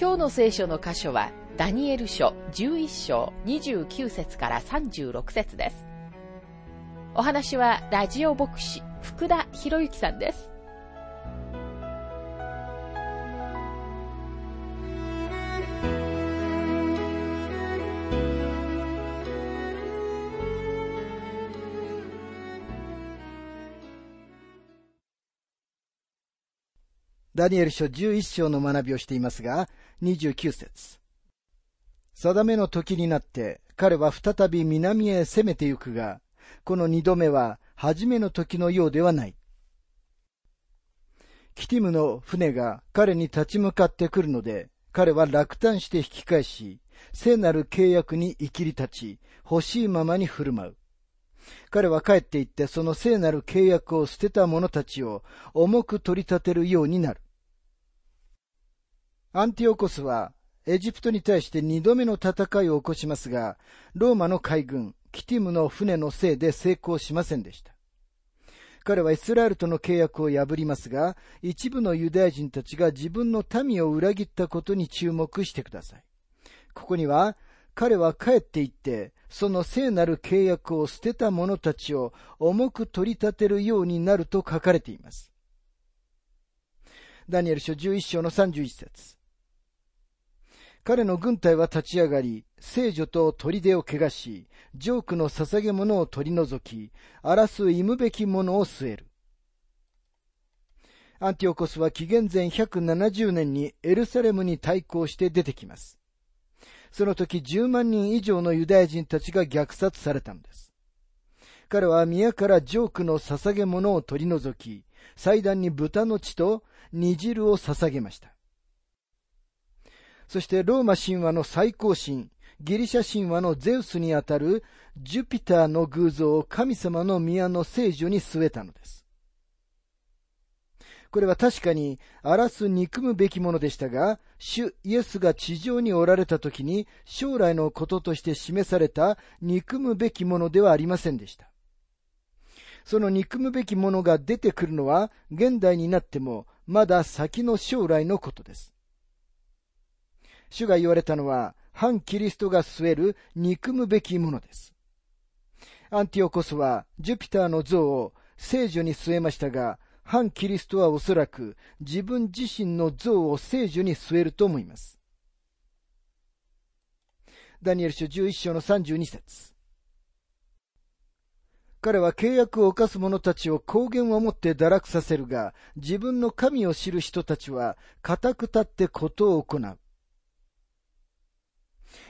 今日の聖書の箇所はダニエル書11章29節から36節です。お話はラジオ牧師福田博之さんです。ダニエル書11章の学びをしていますが、29節定めの時になって、彼は再び南へ攻めてゆくが、この二度目は初めの時のようではない。キティムの船が彼に立ち向かってくるので、彼は落胆して引き返し、聖なる契約に生きり立ち、欲しいままに振る舞う。彼は帰って行ってその聖なる契約を捨てた者たちを重く取り立てるようになる。アンティオコスはエジプトに対して二度目の戦いを起こしますが、ローマの海軍、キティムの船のせいで成功しませんでした。彼はイスラエルとの契約を破りますが、一部のユダヤ人たちが自分の民を裏切ったことに注目してください。ここには、彼は帰って行って、その聖なる契約を捨てた者たちを重く取り立てるようになると書かれています。ダニエル書11章の31節彼の軍隊は立ち上がり、聖女と砦を汚し、ジョークの捧げ物を取り除き、荒らす忌むべきものを据える。アンティオコスは紀元前170年にエルサレムに対抗して出てきます。その時10万人以上のユダヤ人たちが虐殺されたのです。彼は宮からジョークの捧げ物を取り除き、祭壇に豚の血と煮汁を捧げました。そしてローマ神話の最高神、ギリシャ神話のゼウスにあたるジュピターの偶像を神様の宮の聖女に据えたのです。これは確かに荒らす憎むべきものでしたが、主イエスが地上におられた時に将来のこととして示された憎むべきものではありませんでした。その憎むべきものが出てくるのは現代になってもまだ先の将来のことです。主が言われたのは、反キリストが据える憎むべきものです。アンティオコスは、ジュピターの像を聖女に据えましたが、反キリストはおそらく自分自身の像を聖女に据えると思います。ダニエル書11章の32節彼は契約を犯す者たちを公言をもって堕落させるが、自分の神を知る人たちは、固く立ってことを行う。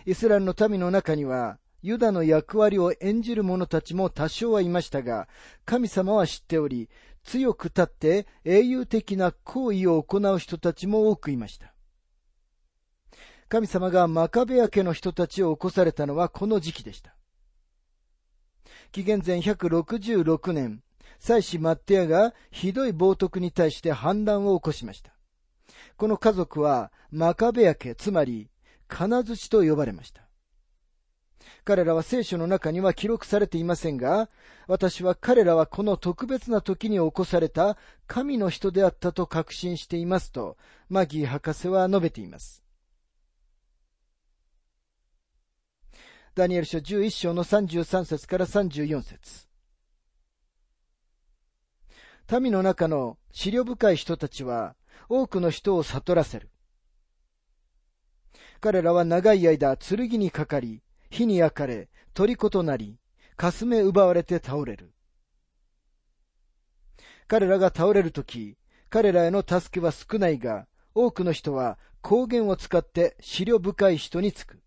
イスラエルの民の中には、ユダの役割を演じる者たちも多少はいましたが、神様は知っており、強く立って英雄的な行為を行う人たちも多くいました。神様がマカベア家の人たちを起こされたのはこの時期でした。紀元前166年、祭司マッテアがひどい冒涜に対して反乱を起こしました。この家族はマカベア家、つまり金槌と呼ばれました。彼らは聖書の中には記録されていませんが、私は彼らはこの特別な時に起こされた神の人であったと確信していますと、マギー博士は述べています。ダニエル書11章の33節から34節民の中の思慮深い人たちは多くの人を悟らせる。彼らは長い間剣にかかり、火に焼かれ、虜となり、かすめ奪われて倒れる。彼らが倒れるとき、彼らへの助けは少ないが、多くの人は光源を使って資料深い人につく。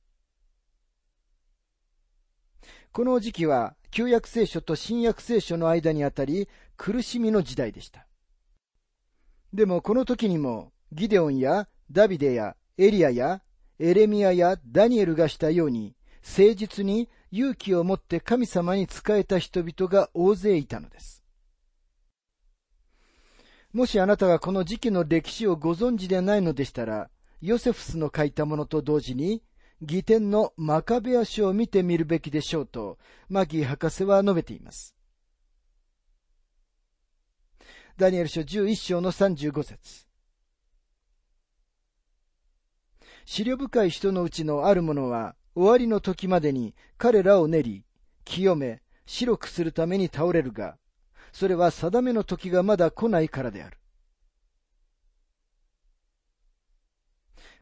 この時期は旧約聖書と新約聖書の間にあたり苦しみの時代でした。でもこの時にもギデオンやダビデやエリアやエレミアやダニエルがしたように、誠実に勇気を持って神様に仕えた人々が大勢いたのです。もしあなたがこの時期の歴史をご存知でないのでしたら、ヨセフスの書いたものと同時に、義典のマカベア書を見てみるべきでしょうと、マギー博士は述べています。ダニエル書11章の35節資料深い人のうちのある者は、終わりの時までに彼らを練り、清め、白くするために倒れるが、それは定めの時がまだ来ないからである。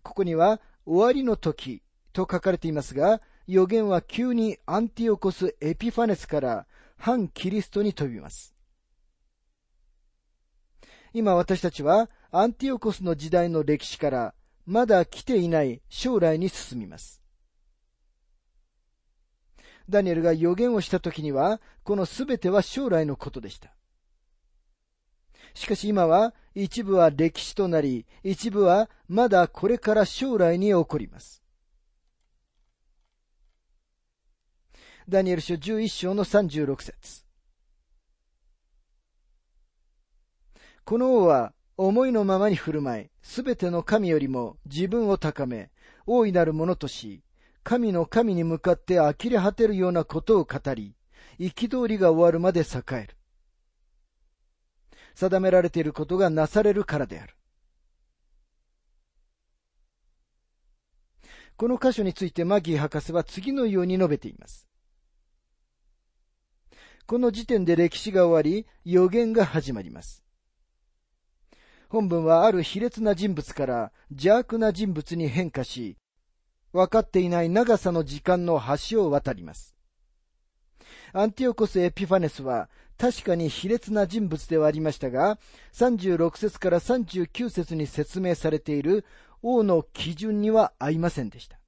ここには、終わりの時と書かれていますが、予言は急にアンティオコス・エピファネスから反キリストに飛びます。今私たちはアンティオコスの時代の歴史からまだ来ていない将来に進みます。ダニエルが予言をした時には、このすべては将来のことでした。しかし今は、一部は歴史となり、一部はまだこれから将来に起こります。ダニエル書11章の36節この王は思いのままに振る舞い、すべての神よりも自分を高め、大いなるものとし、神の神に向かって呆れ果てるようなことを語り、憤りが終わるまで栄える。定められていることがなされるからである。この箇所についてマギー博士は次のように述べています。この時点で歴史が終わり、予言が始まります。本文はある卑劣な人物から邪悪な人物に変化し、分かっていない長さの時間の橋を渡ります。アンティオコス・エピファネスは確かに卑劣な人物ではありましたが、36節から39節に説明されている王の基準には合いませんでした。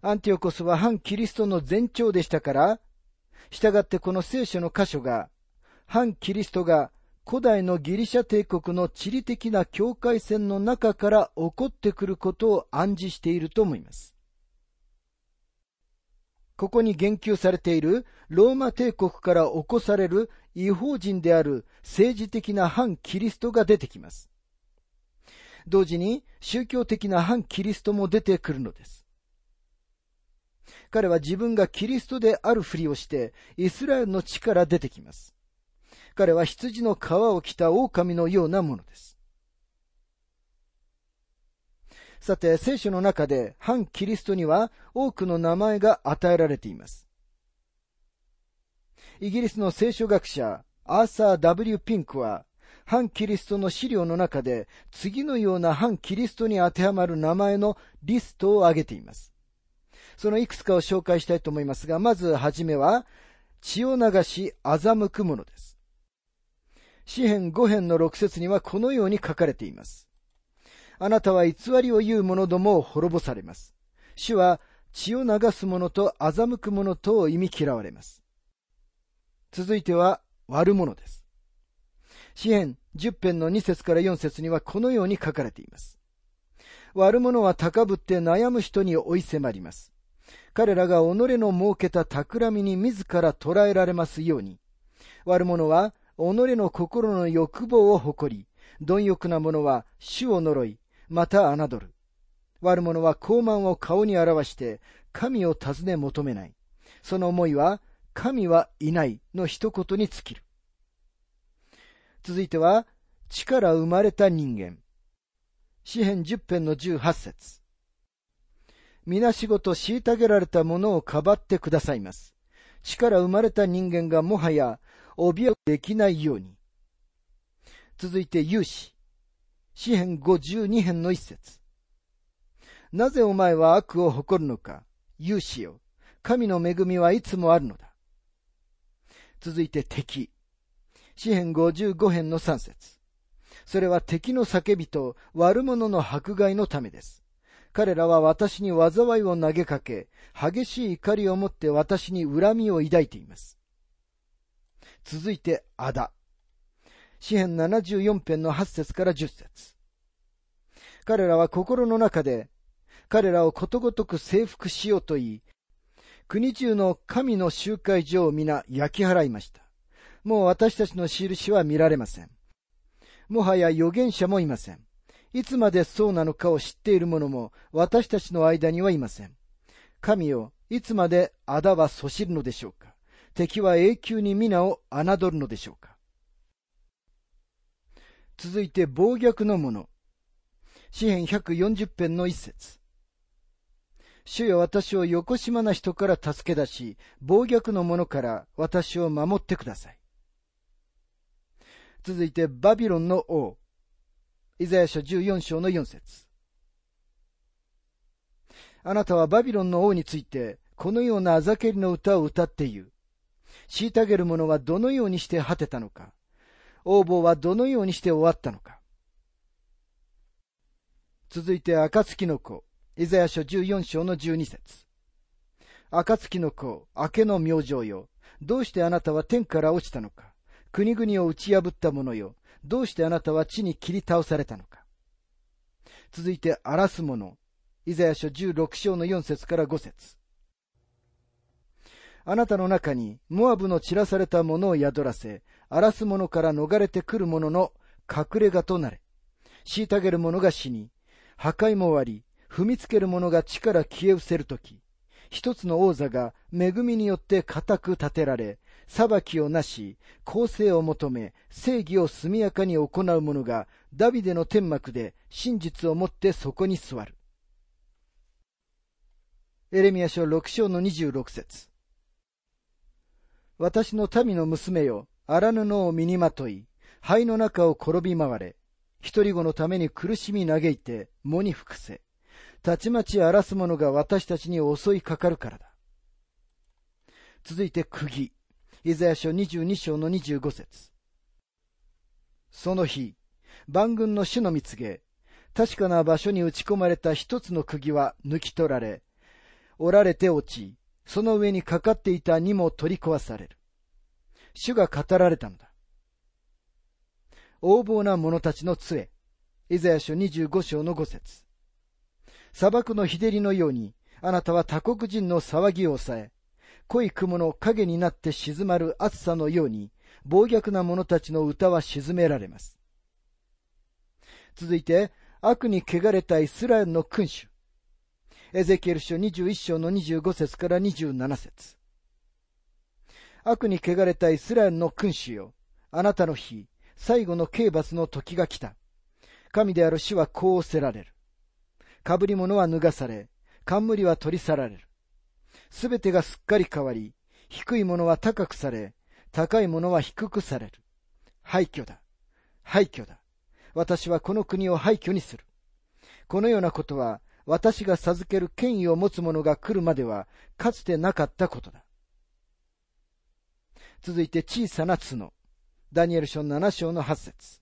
アンティオコスは反キリストの前兆でしたから、従ってこの聖書の箇所が、反キリストが古代のギリシャ帝国の地理的な境界線の中から起こってくることを暗示していると思います。ここに言及されているローマ帝国から起こされる違法人である政治的な反キリストが出てきます。同時に宗教的な反キリストも出てくるのです。彼は自分がキリストであるふりをしてイスラエルの地から出てきます。彼は羊の皮を着た狼のようなものです。さて、聖書の中で反キリストには多くの名前が与えられています。イギリスの聖書学者、アーサー・ W・ ピンクは、反キリストの資料の中で次のような反キリストに当てはまる名前のリストを挙げています。そのいくつかを紹介したいと思いますが、まずはじめは、血を流し欺くものです。詩編5編の6節にはこのように書かれています。あなたは偽りを言う者どもを滅ぼされます。主は血を流す者と欺く者とを意味嫌われます。続いては悪者です。詩編10編の2節から4節にはこのように書かれています。悪者は高ぶって悩む人に追い迫ります。彼らが己の設けた企みに自ら捕らえられますように、悪者は己の心の欲望を誇り、貪欲な者は主を呪い、また侮る。悪者は傲慢を顔に表して、神を尋ね求めない。その思いは、神はいないの一言に尽きる。続いては、力生まれた人間。詩編十編の十八節。皆仕事虐げられた者をかばってくださいます。力生まれた人間がもはや怯えできないように。続いて、勇士。詩編52編の一節。なぜお前は悪を誇るのか勇士よ。神の恵みはいつもあるのだ。続いて敵。詩編55編の3節それは敵の叫びと悪者の迫害のためです。彼らは私に災いを投げかけ、激しい怒りを持って私に恨みを抱いています。続いて、あだ。詩編74編の8節から10節彼らは心の中で、彼らをことごとく征服しようと言い、国中の神の集会所を皆焼き払いました。もう私たちの印は見られません。もはや預言者もいません。いつまでそうなのかを知っている者も私たちの間にはいません。神よ、いつまで仇はそしるのでしょうか敵は永久に皆を侮るのでしょうか続いて暴虐の者。詩編140編の一節。主よ私を横島な人から助け出し、暴虐の者から私を守ってください。続いて、バビロンの王。イザヤ書14章の4節あなたはバビロンの王について、このようなあざけりの歌を歌って言う。虐げる者はどのようにして果てたのか。応募はどのようにして終わったのか。続いて、暁の子。イザヤ書14章の12節暁の子、明けの明星よ。どうしてあなたは天から落ちたのか。国々を打ち破った者よ。どうしてあなたは地に切り倒されたのか。続いて、荒らす者。イザヤ書16章の4節から5節あなたの中に、モアブの散らされた者を宿らせ、荒らす者から逃れてくる者の隠れ家となれ。虐げる者が死に、破壊も終わり、踏みつける者が地から消え失せるとき、一つの王座が恵みによって固く立てられ、裁きをなし、公正を求め、正義を速やかに行う者が、ダビデの天幕で真実をもってそこに座る。エレミア書6章の26節私の民の娘よ、荒布を身にまとい、灰の中を転び回れ、一人子のために苦しみ嘆いて、喪に服せ。たちまち荒らす者が私たちに襲いかかるからだ。続いて釘。イザヤ書22章の25節その日、万軍の主の見告げ、確かな場所に打ち込まれた一つの釘は抜き取られ、折られて落ち、その上にかかっていた荷も取り壊される。主が語られたのだ。横暴な者たちの杖。イザヤ書25章の5節砂漠の日照りのように、あなたは他国人の騒ぎを抑え、濃い雲の影になって静まる暑さのように、暴虐な者たちの歌は沈められます。続いて、悪に汚れたイスラエルの君主。エゼキエル書21章の25節から27節悪に汚れたイスラエルの君主よ。あなたの日、最後の刑罰の時が来た。神である死はこうおせられる。被り物は脱がされ、冠は取り去られる。すべてがすっかり変わり、低いものは高くされ、高いものは低くされる。廃墟だ。廃墟だ。私はこの国を廃墟にする。このようなことは、私が授ける権威を持つ者が来るまでは、かつてなかったことだ。続いて小さな角。ダニエル書7章の8節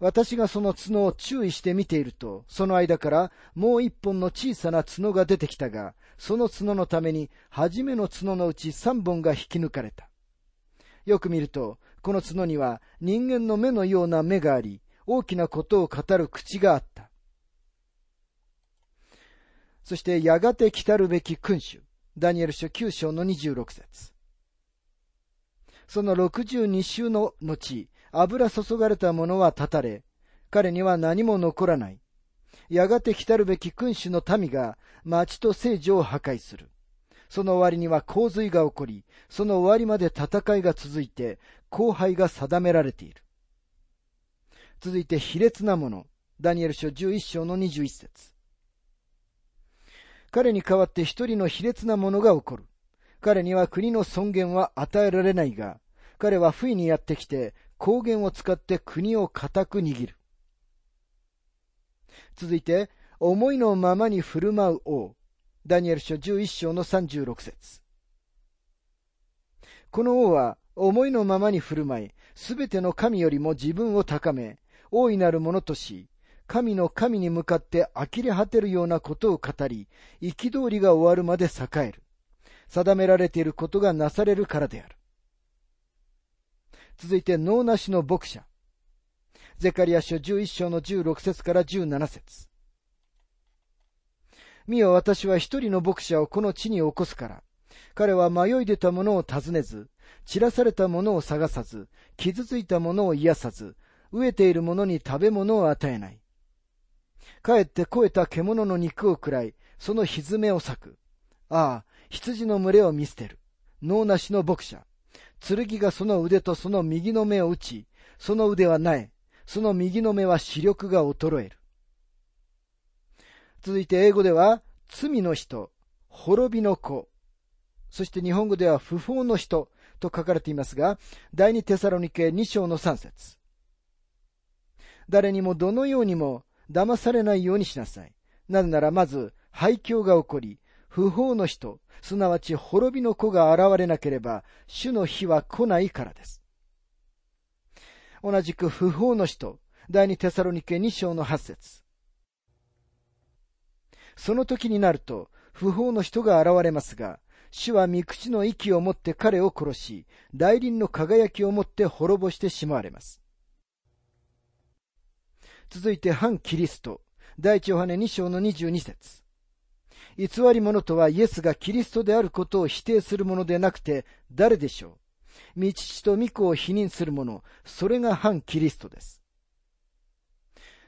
私がその角を注意して見ていると、その間からもう一本の小さな角が出てきたが、その角のために、初めの角のうち三本が引き抜かれた。よく見ると、この角には人間の目のような目があり、大きなことを語る口があった。そして、やがて来たるべき君主。ダニエル書9章の26節その62週の後、油注がれたものは断たれ、彼には何も残らない。やがて来たるべき君主の民が町と聖女を破壊する。その終わりには洪水が起こり、その終わりまで戦いが続いて、荒廃が定められている。続いて、卑劣なもの。ダニエル書11章の21節彼に代わって一人の卑劣なものが起こる。彼には国の尊厳は与えられないが、彼は不意にやってきて、高原を使って国を固く握る。続いて、思いのままに振る舞う王。ダニエル書11章の36節この王は思いのままに振る舞い、すべての神よりも自分を高め、大いなるものとし、神の神に向かって呆れ果てるようなことを語り、憤りが終わるまで栄える。定められていることがなされるからである。続いて、脳なしの牧者。ゼカリア書11章の16節から17節見よ私は一人の牧者をこの地に起こすから。彼は迷い出た者を尋ねず、散らされた者を探さず、傷ついた者を癒さず、飢えている者に食べ物を与えない。かえって肥えた獣の肉を食らい、そのひずめを裂く。ああ、羊の群れを見捨てる。脳なしの牧者。剣がその腕とその右の目を打ち、その腕は苗、その右の目は視力が衰える。続いて英語では、罪の人、滅びの子、そして日本語では不法の人と書かれていますが、第二テサロニケ2章の3節誰にもどのようにも騙されないようにしなさい。なぜならまず廃墟が起こり、不法の人、すなわち滅びの子が現れなければ、主の日は来ないからです。同じく不法の人、第二テサロニケ2章の8節その時になると、不法の人が現れますが、主は御口の息を持って彼を殺し、大輪の輝きを持って滅ぼしてしまわれます。続いて反キリスト、第一ヨハネ2章の22節。偽り者とはイエスがキリストであることを否定するものでなくて誰でしょう。御父と御子を否認する者、それが反キリストです。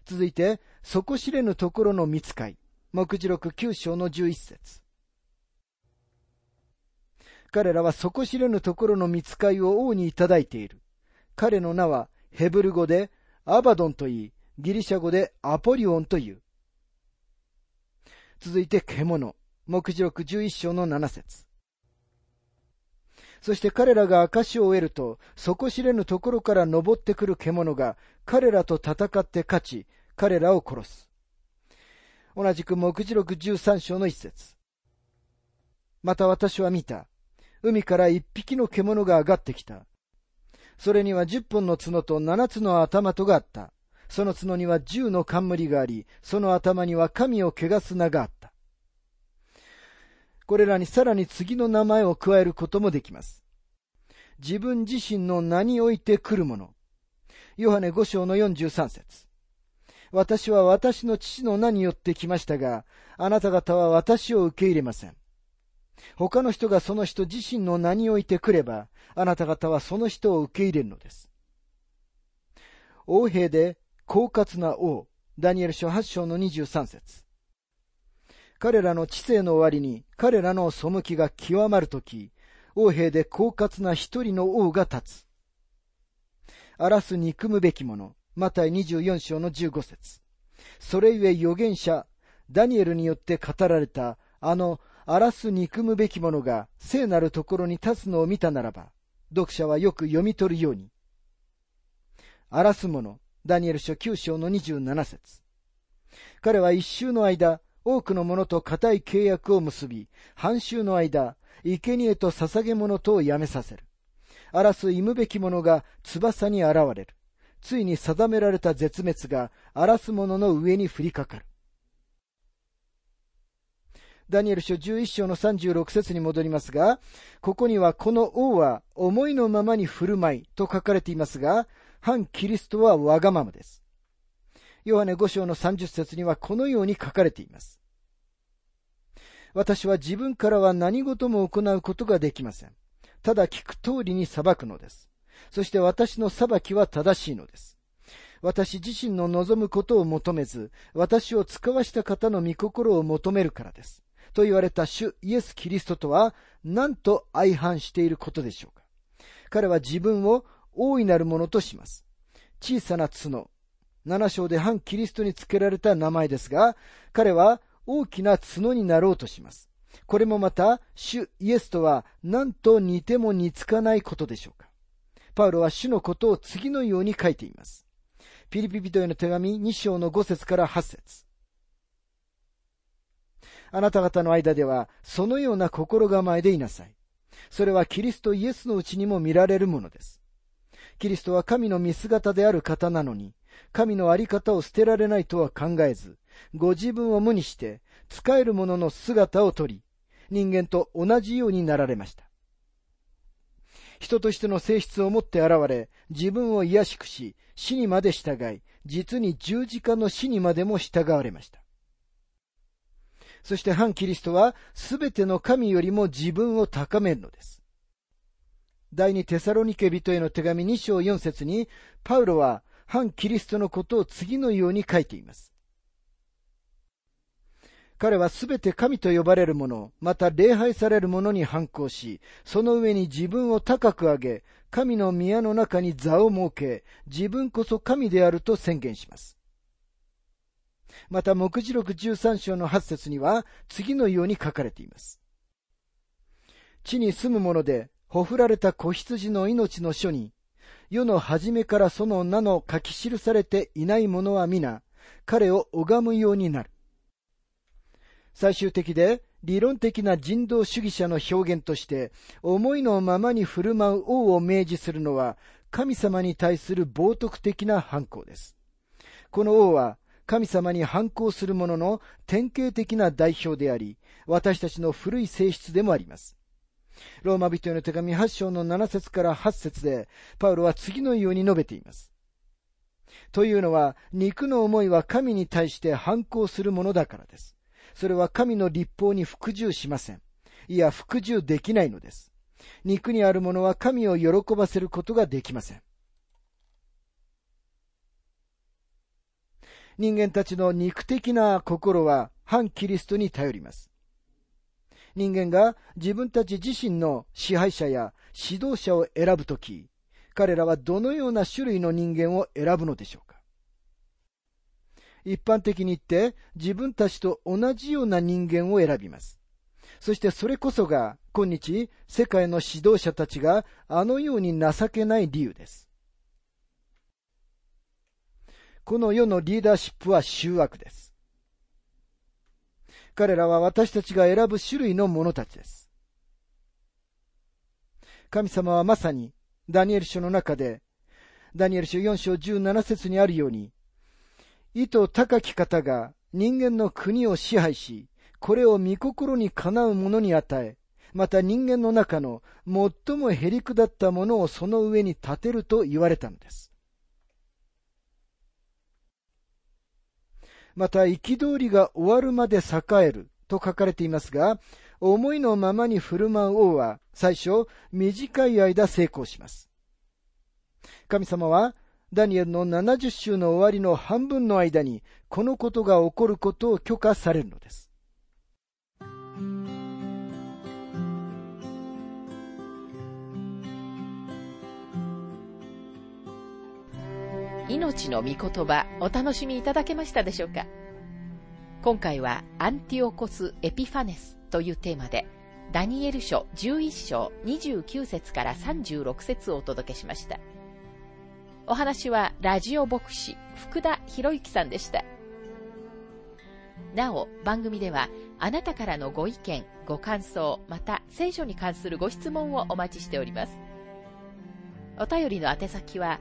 続いて、底知れぬところの見つかい、目次録9章の11節。彼らは底知れぬところの見つかいを王にいただいている。彼の名はヘブル語でアバドンと言い、ギリシャ語でアポリオンという。続いて獣。目次録11章の7節そして彼らが証を得ると、底知れぬところから登ってくる獣が彼らと戦って勝ち、彼らを殺す。同じく目次録13章の一節また私は見た。海から一匹の獣が上がってきた。それには十本の角と七つの頭とがあった。その角には十の冠があり、その頭には神を汚す名があった。これらにさらに次の名前を加えることもできます。自分自身の名において来るもの。ヨハネ五章の四十三節私は私の父の名によって来ましたが、あなた方は私を受け入れません。他の人がその人自身の名においてくれば、あなた方はその人を受け入れるのです。王兵で狡猾な王、ダニエル書8章の23節彼らの知性の終わりに彼らの背きが極まるとき、王兵で狡猾な一人の王が立つ。荒らす憎むべき者、マタイ24章の15節それゆえ預言者、ダニエルによって語られたあの荒らす憎むべき者が聖なるところに立つのを見たならば、読者はよく読み取るように。荒らす者、ダニエル書9章の27節彼は一周の間、多くの者と固い契約を結び、半周の間、生贄と捧げ物とをやめさせる。荒らす忌むべき者が翼に現れる。ついに定められた絶滅が荒らす者の上に降りかかる。ダニエル書11章の36節に戻りますが、ここにはこの王は思いのままに振る舞いと書かれていますが、反キリストはわがままです。ヨハネ5章の30節にはこのように書かれています。私は自分からは何事も行うことができません。ただ聞く通りに裁くのです。そして私の裁きは正しいのです。私自身の望むことを求めず、私を使わした方の御心を求めるからです。と言われた主イエス・キリストとは何と相反していることでしょうか彼は自分を大いなるものとします。小さな角。七章で反キリストにつけられた名前ですが、彼は大きな角になろうとします。これもまた、主イエスとは何と似ても似つかないことでしょうか。パウロは主のことを次のように書いています。ピリピ人への手紙2章の5節から8節あなた方の間では、そのような心構えでいなさい。それはキリストイエスのうちにも見られるものです。キリストは神の見姿である方なのに、神のあり方を捨てられないとは考えず、ご自分を無にして、使える者の姿をとり、人間と同じようになられました。人としての性質を持って現れ、自分を卑しくし、死にまで従い、実に十字架の死にまでも従われました。そして反キリストはすべての神よりも自分を高めるのです。第二テサロニケ人への手紙2章4節に、パウロは反キリストのことを次のように書いています。彼はすべて神と呼ばれるもの、また礼拝されるものに反抗し、その上に自分を高く上げ、神の宮の中に座を設け、自分こそ神であると宣言します。また、目次録13章の8節には、次のように書かれています。地に住む者で、ほふられた子羊の命の書に、世の初めからその名の書き記されていない者は皆、彼を拝むようになる。最終的で理論的な人道主義者の表現として、思いのままに振る舞う王を明示するのは、神様に対する冒涜的な反抗です。この王は、神様に反抗する者の典型的な代表であり、私たちの古い性質でもあります。ローマ人への手紙8章の7節から8節で、パウロは次のように述べています。というのは、肉の思いは神に対して反抗するものだからです。それは神の立法に服従しません。いや、服従できないのです。肉にあるものは神を喜ばせることができません。人間たちの肉的な心は反キリストに頼ります。人間が自分たち自身の支配者や指導者を選ぶとき、彼らはどのような種類の人間を選ぶのでしょうか？一般的に言って自分たちと同じような人間を選びます。そしてそれこそが今日世界の指導者たちがあのように情けない理由です。この世のリーダーシップは醜悪です。彼らは私たちが選ぶ種類の者たちです。神様はまさにダニエル書の中で、ダニエル書4章17節にあるように、意図高き方が人間の国を支配し、これを御心にかなう者に与え、また人間の中の最もへりくだったものをその上に立てると言われたのです。また、憤りが終わるまで栄えると書かれていますが、思いのままに振る舞う王は最初短い間成功します。神様はダニエルの70週の終わりの半分の間にこのことが起こることを許可されるのです。命の御言葉お楽しみいただけましたでしょうか？今回はアンティオコス・エピファネスというテーマでダニエル書11章29節から36節をお届けしました。お話はラジオ牧師福田博之さんでした。なお、番組ではあなたからのご意見、ご感想、また聖書に関するご質問をお待ちしております。お便りの宛先は、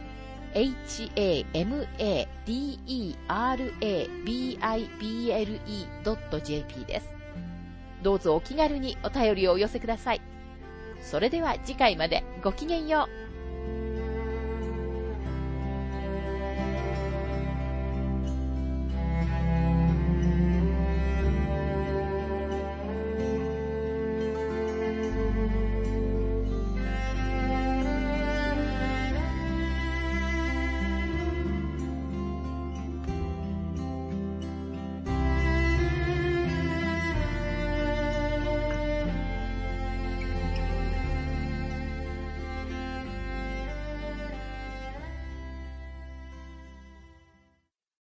hamaderabible.jp です。どうぞお気軽にお便りをお寄せください。それでは次回までごきげんよう。